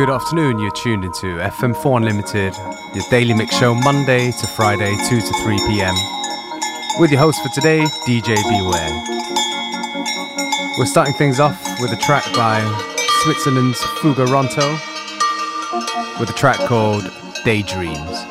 Good afternoon, you're tuned into FM4 Unlimited, your daily mix show Monday to Friday, 2 to 3 pm. With your host for today, DJ Beware. We're starting things off with a track by Switzerland's Fugaronto with a track called Daydreams.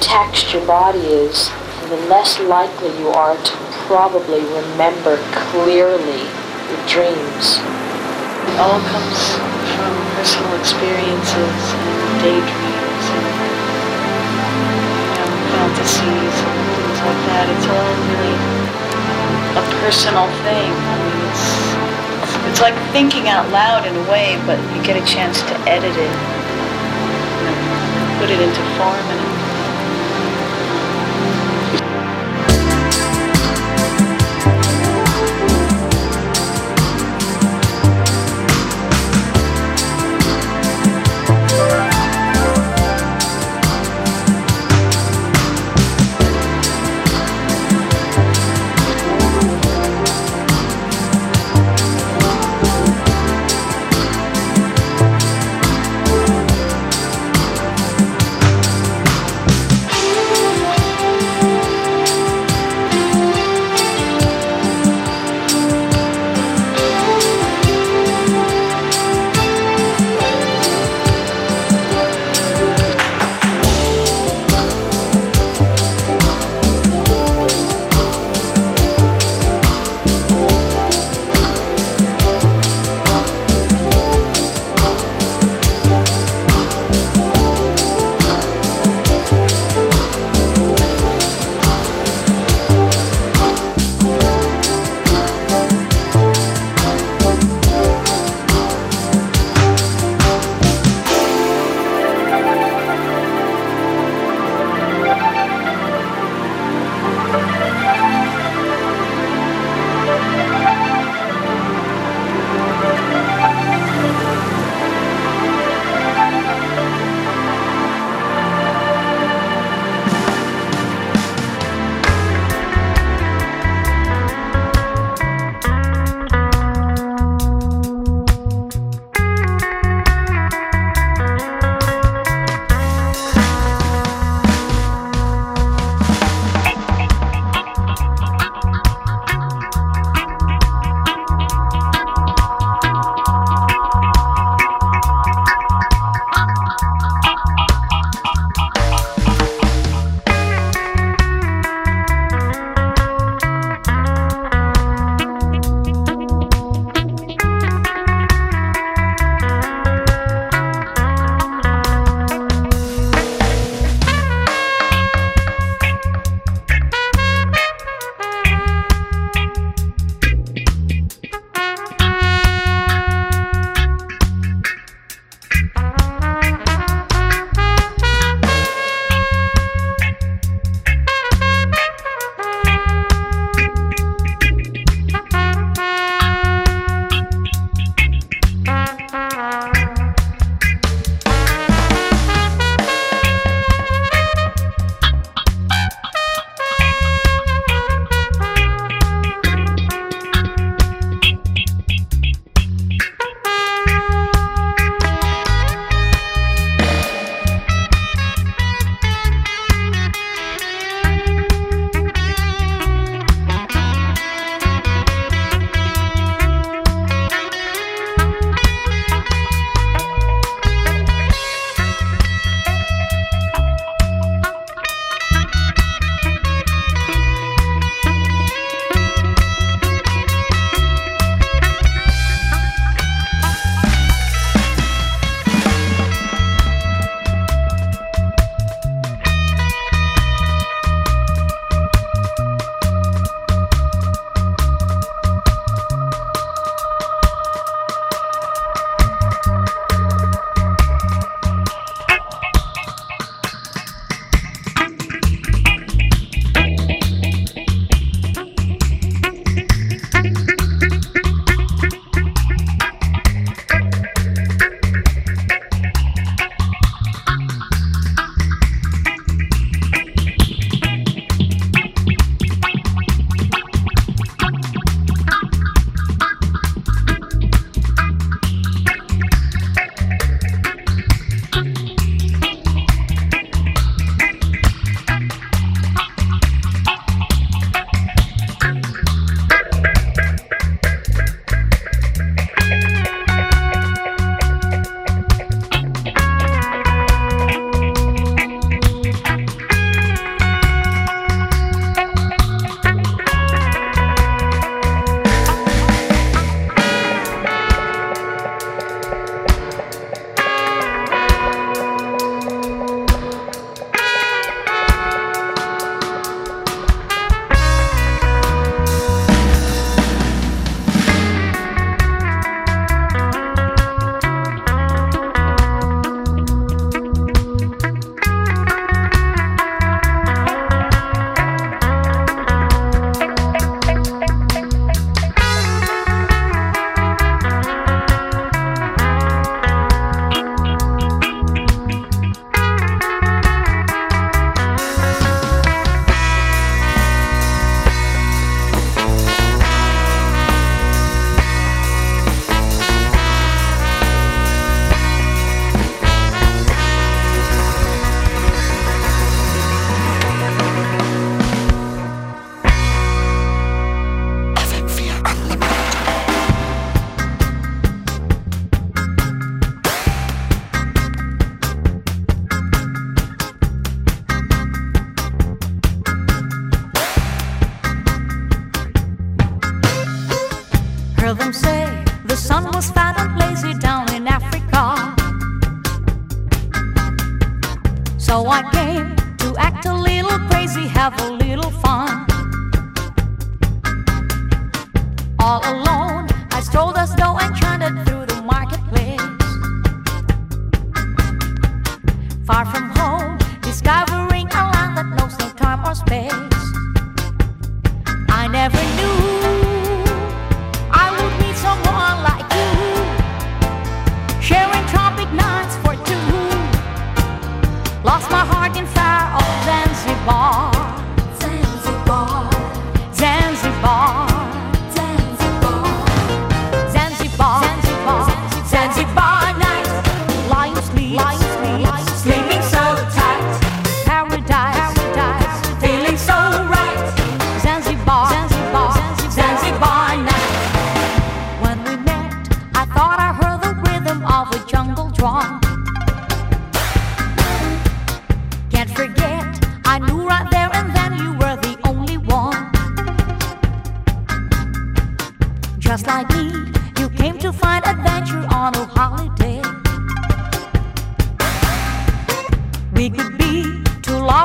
Taxed your body is, the less likely you are to probably remember clearly your dreams. It all comes from personal experiences and daydreams and you know, fantasies and things like that. It's all really um, a personal thing. I mean, it's, it's, it's like thinking out loud in a way, but you get a chance to edit it, you know, put it into form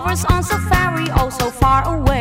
lovers on safari, oh so far away.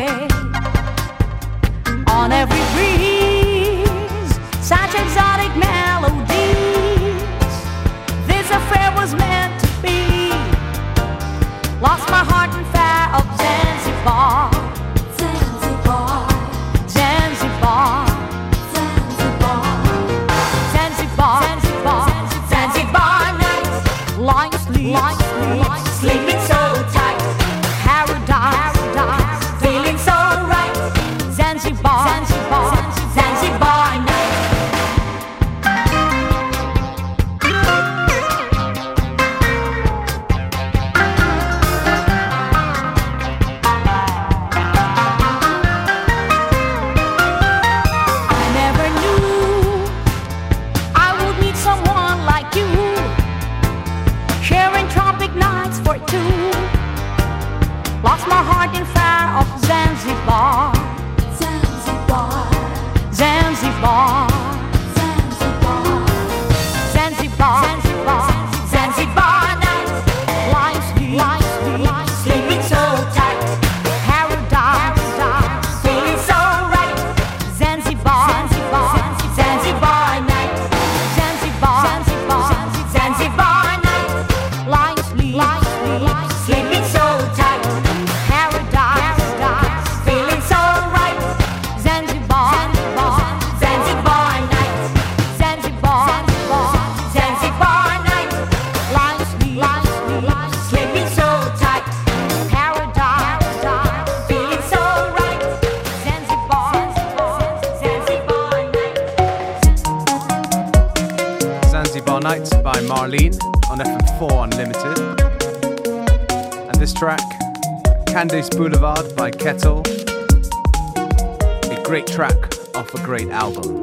Candace Boulevard by Kettle. A great track off a great album.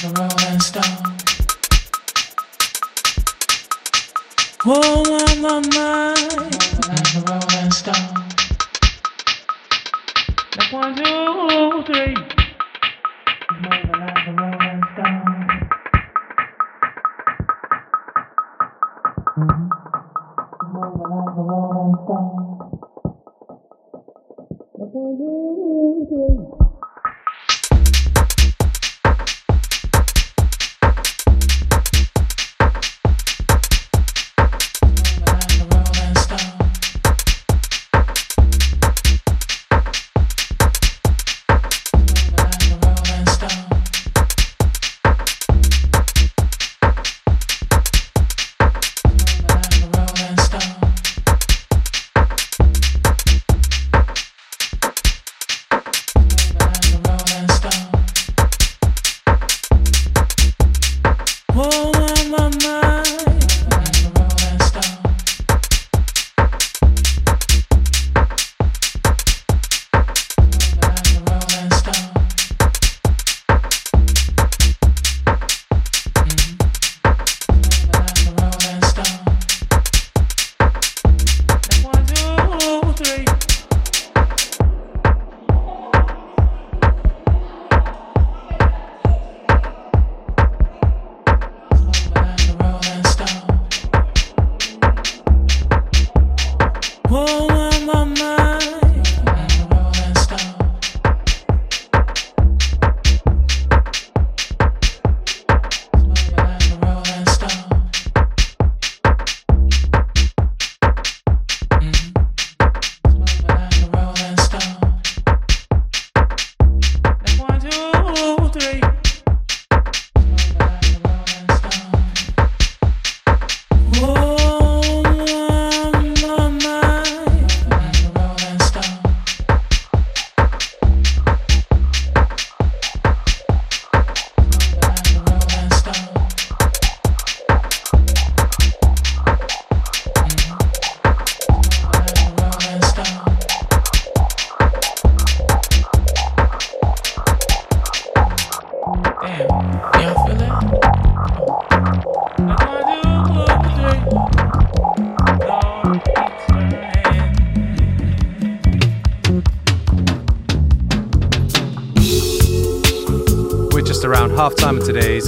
the Rolling stone, Oh, my, my, my. Like the Rolling stone. One, two, three.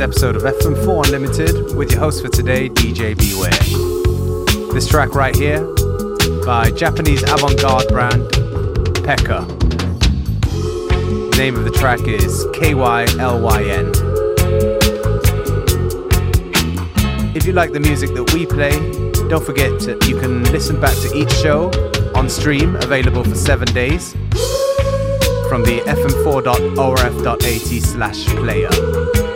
Episode of FM4 Unlimited with your host for today, DJ Beware. This track right here by Japanese avant garde brand Pekka. Name of the track is KYLYN. If you like the music that we play, don't forget to, you can listen back to each show on stream, available for seven days from the fm4.orf.at slash player.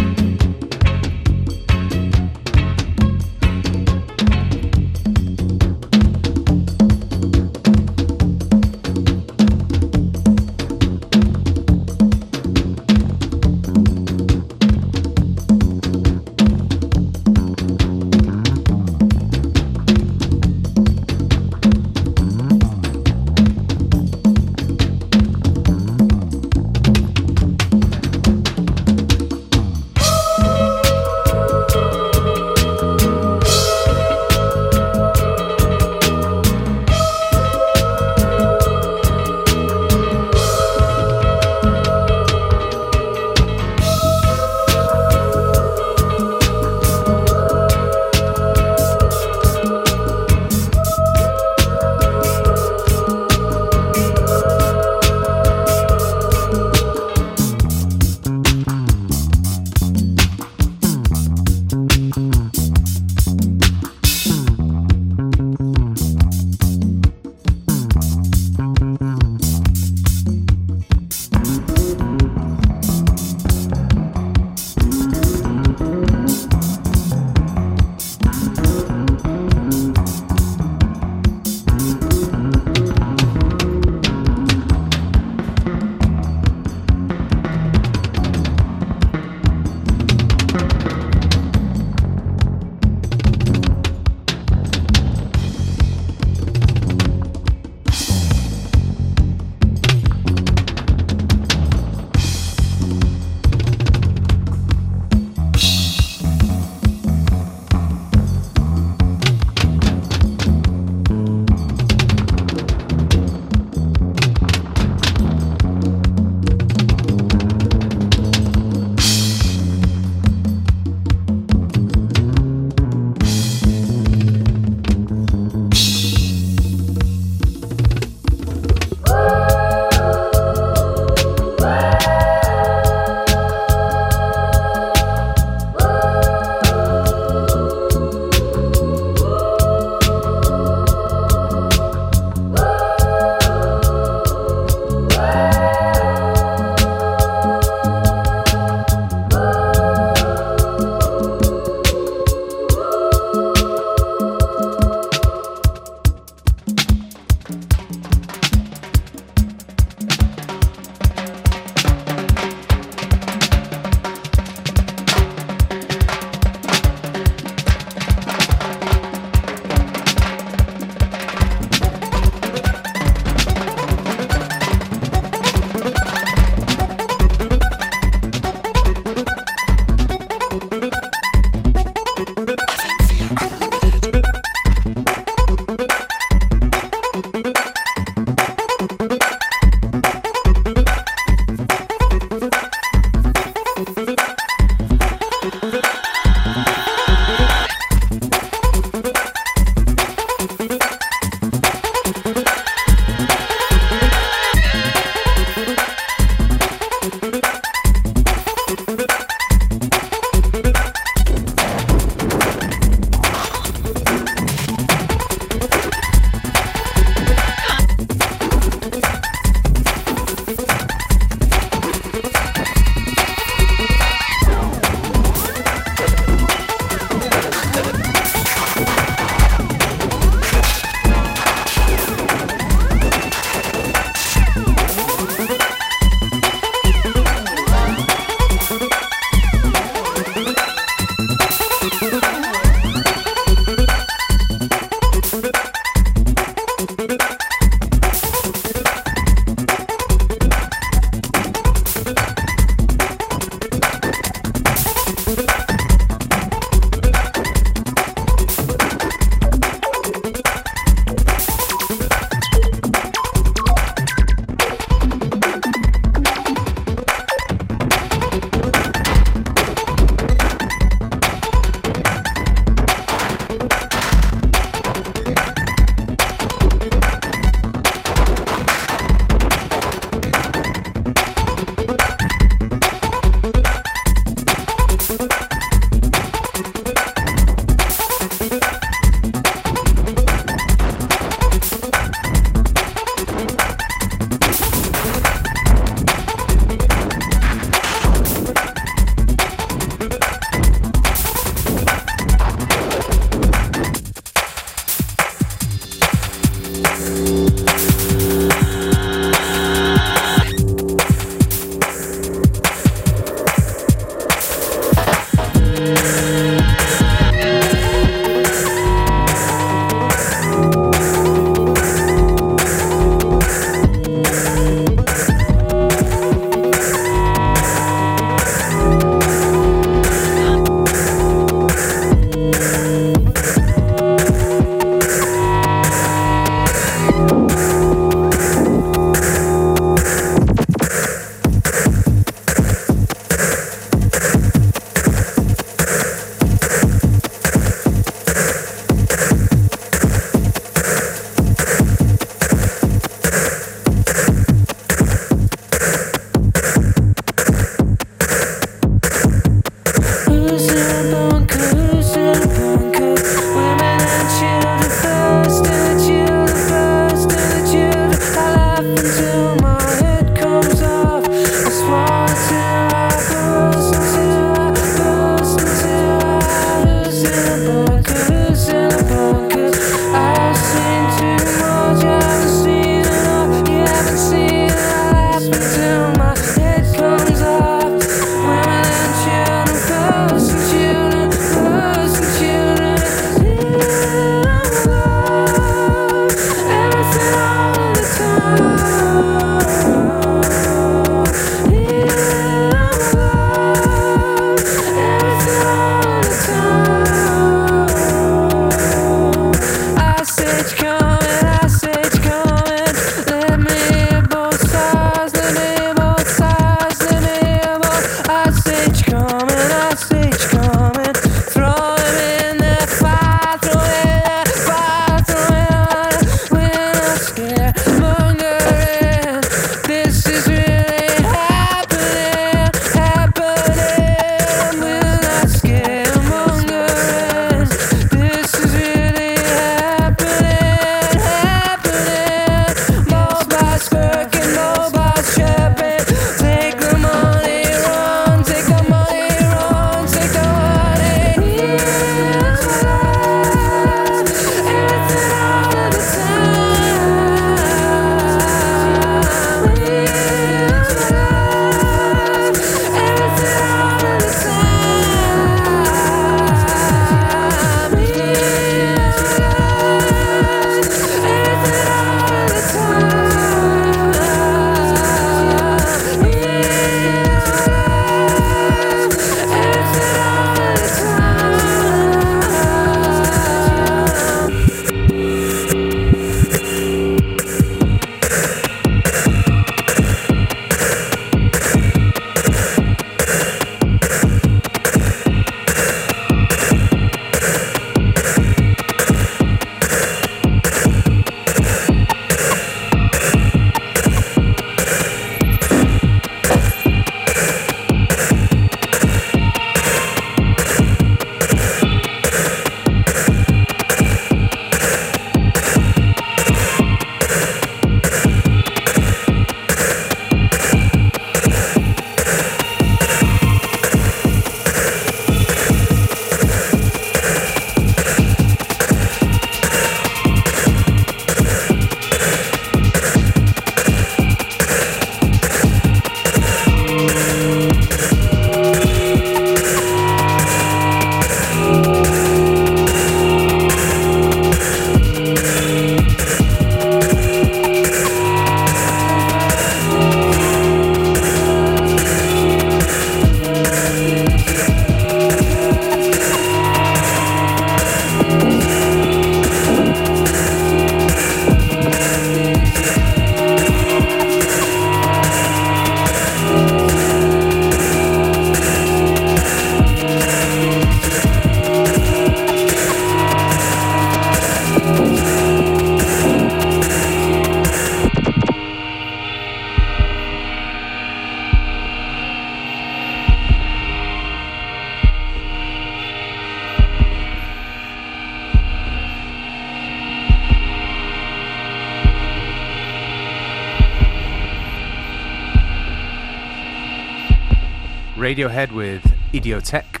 Radiohead with Idioteque,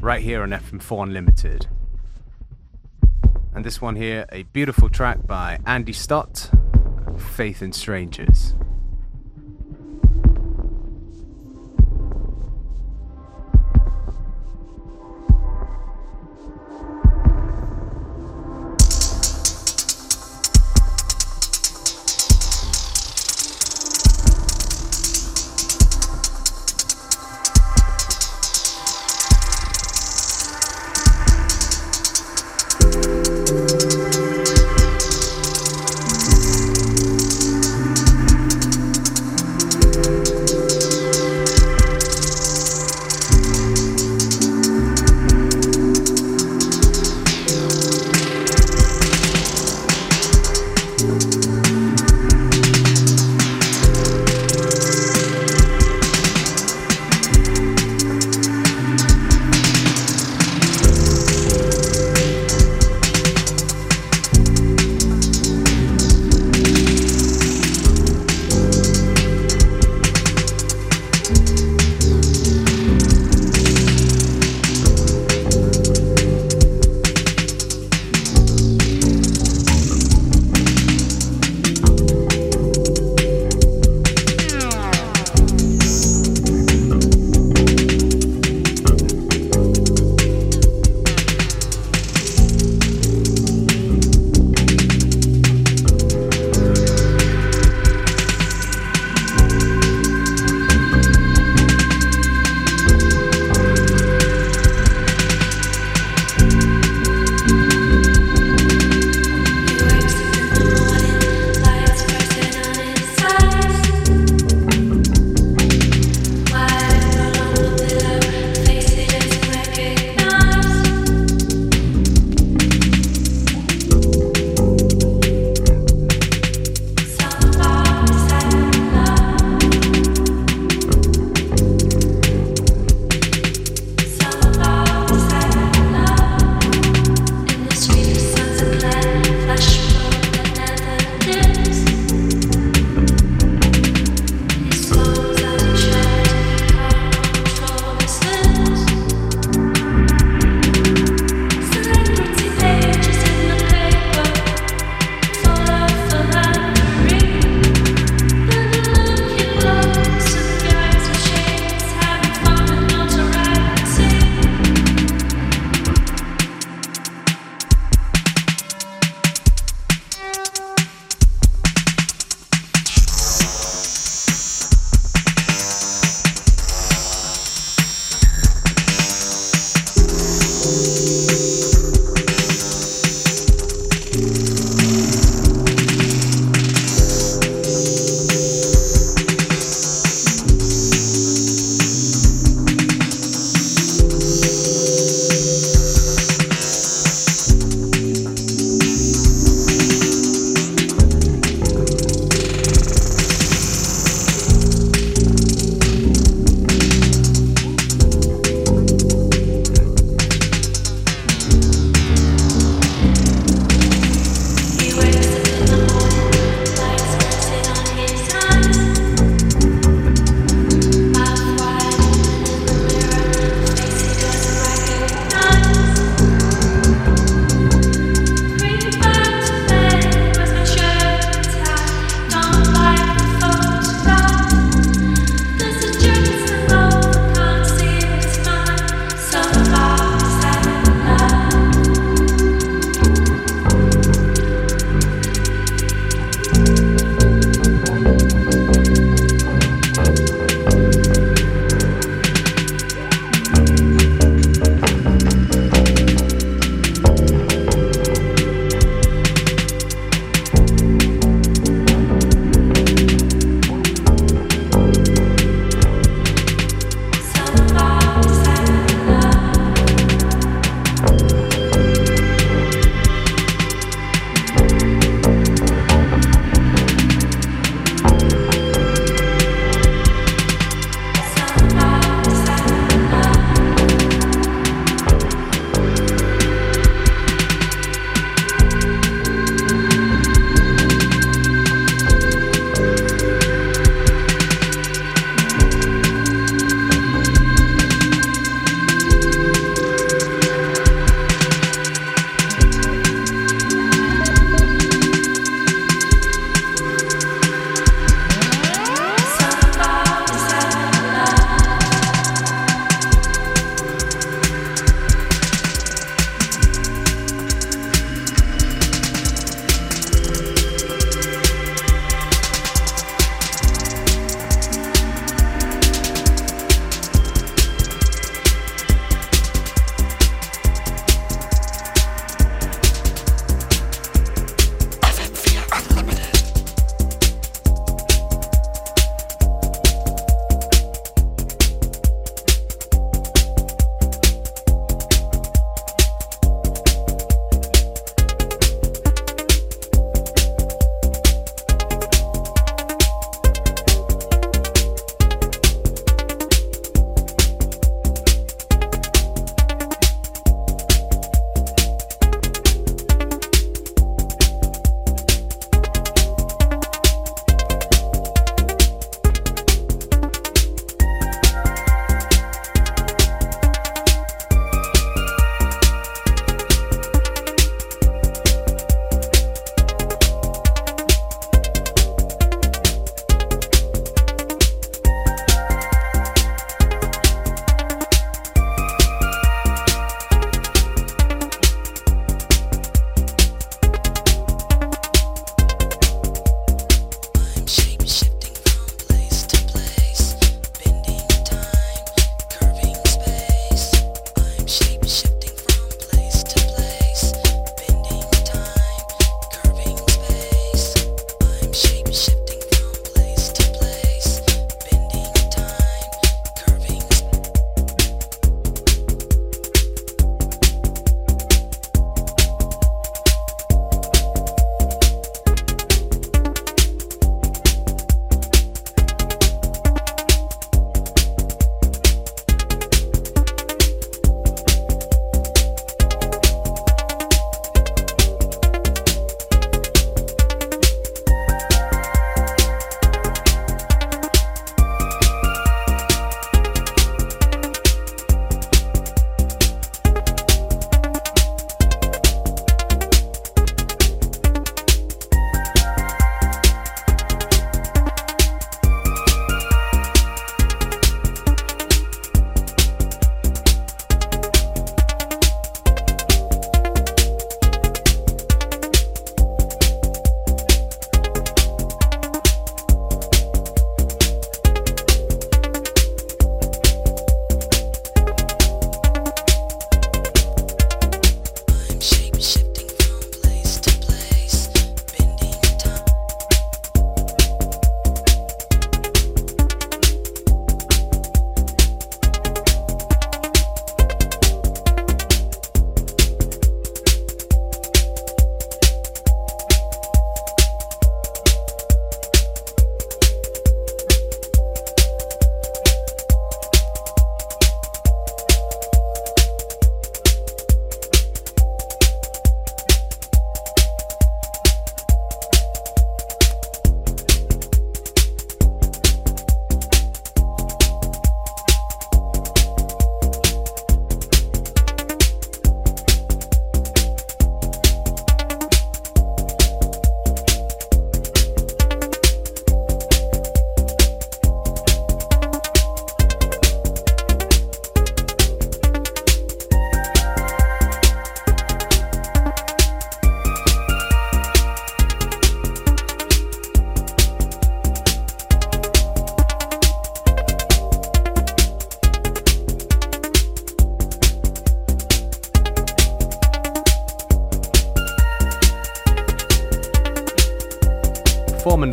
right here on FM4 Unlimited. And this one here, a beautiful track by Andy Stott, Faith in Strangers.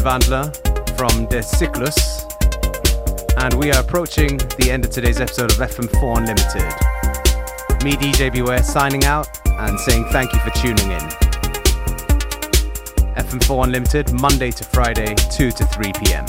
Vandler from De Cyclus, and we are approaching the end of today's episode of FM4 Unlimited. Me, DJ Beware, signing out and saying thank you for tuning in. FM4 Unlimited, Monday to Friday, 2 to 3 p.m.